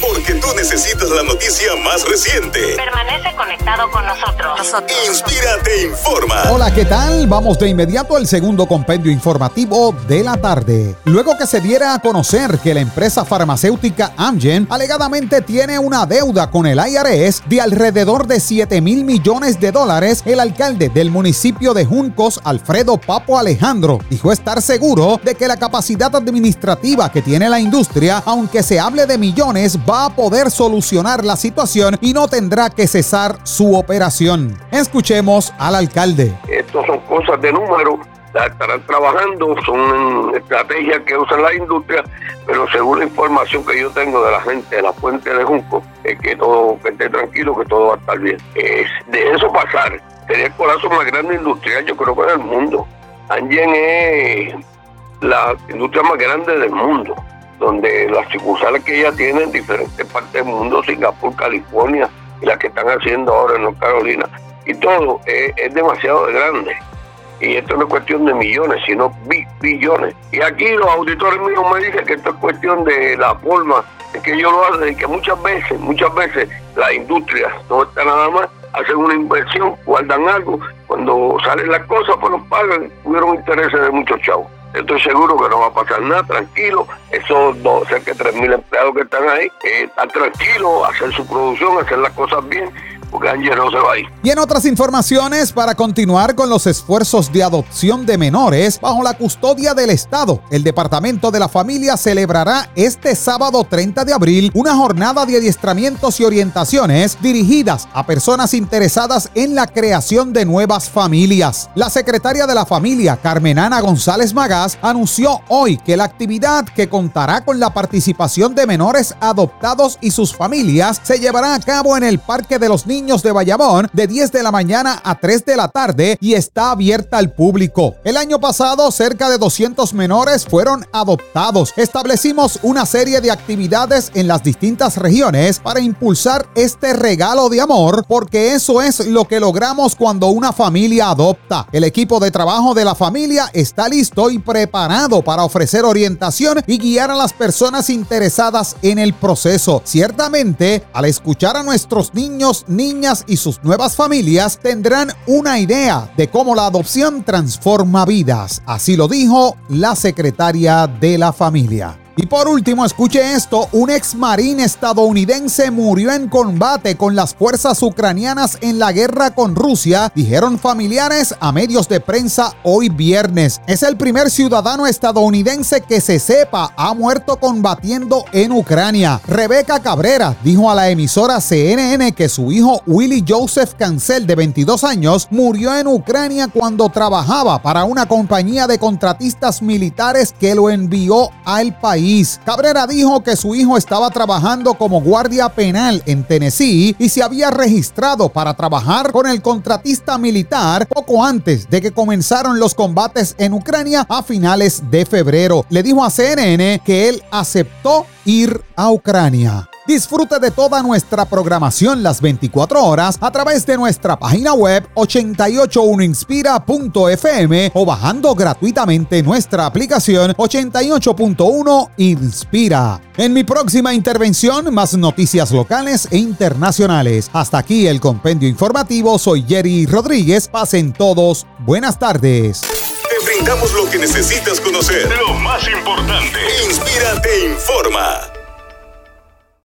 Porque tú necesitas la noticia más reciente. Permanece conectado con nosotros. Inspírate informa. Hola, ¿qué tal? Vamos de inmediato al segundo compendio informativo de la tarde. Luego que se diera a conocer que la empresa farmacéutica Amgen alegadamente tiene una deuda con el IRS de alrededor de 7 mil millones de dólares, el alcalde del municipio de Juncos, Alfredo Papo Alejandro, dijo estar seguro de que la capacidad administrativa que tiene la industria, aunque se hable de millones, va a poder solucionar la situación y no tendrá que cesar su operación. Escuchemos al alcalde. Estos son cosas de número, estarán trabajando, son estrategias que usa la industria, pero según la información que yo tengo de la gente de la fuente de Junco, es que todo, que esté tranquilo, que todo va a estar bien. Es de eso pasar, sería el corazón más grande industrial, yo creo que del mundo. Angen es la industria más grande del mundo donde las sucursales que ella tiene en diferentes partes del mundo, Singapur, California, y las que están haciendo ahora en North Carolina, y todo es, demasiado grande. Y esto no es cuestión de millones, sino billones. Y aquí los auditores míos me dicen que esto es cuestión de la forma en que ellos lo hacen, y que muchas veces, muchas veces la industria no está nada más, hacen una inversión, guardan algo, cuando salen las cosas, pues los pagan, tuvieron intereses de muchos chavos estoy seguro que no va a pasar nada, tranquilo. Esos dos, cerca de 3.000 empleados que están ahí, eh, están tranquilos, hacer su producción, hacer las cosas bien Y en otras informaciones, para continuar con los esfuerzos de adopción de menores bajo la custodia del Estado, el Departamento de la Familia celebrará este sábado 30 de abril una jornada de adiestramientos y orientaciones dirigidas a personas interesadas en la creación de nuevas familias. La secretaria de la familia, Carmen Ana González Magás, anunció hoy que la actividad que contará con la participación de menores adoptados y sus familias se llevará a cabo en el Parque de los Niños de Bayamón de 10 de la mañana a 3 de la tarde y está abierta al público. El año pasado cerca de 200 menores fueron adoptados. Establecimos una serie de actividades en las distintas regiones para impulsar este regalo de amor porque eso es lo que logramos cuando una familia adopta. El equipo de trabajo de la familia está listo y preparado para ofrecer orientación y guiar a las personas interesadas en el proceso. Ciertamente, al escuchar a nuestros niños, niños, niñas y sus nuevas familias tendrán una idea de cómo la adopción transforma vidas. Así lo dijo la secretaria de la familia. Y por último, escuche esto, un ex marín estadounidense murió en combate con las fuerzas ucranianas en la guerra con Rusia, dijeron familiares a medios de prensa hoy viernes. Es el primer ciudadano estadounidense que se sepa ha muerto combatiendo en Ucrania. Rebeca Cabrera dijo a la emisora CNN que su hijo Willy Joseph Cancel, de 22 años, murió en Ucrania cuando trabajaba para una compañía de contratistas militares que lo envió al país. Cabrera dijo que su hijo estaba trabajando como guardia penal en Tennessee y se había registrado para trabajar con el contratista militar poco antes de que comenzaron los combates en Ucrania a finales de febrero. Le dijo a CNN que él aceptó ir a Ucrania. Disfrute de toda nuestra programación las 24 horas a través de nuestra página web 881inspira.fm o bajando gratuitamente nuestra aplicación 88.1 Inspira. En mi próxima intervención, más noticias locales e internacionales. Hasta aquí el compendio informativo. Soy Jerry Rodríguez. Pasen todos. Buenas tardes. Te brindamos lo que necesitas conocer. Lo más importante. Inspira te informa.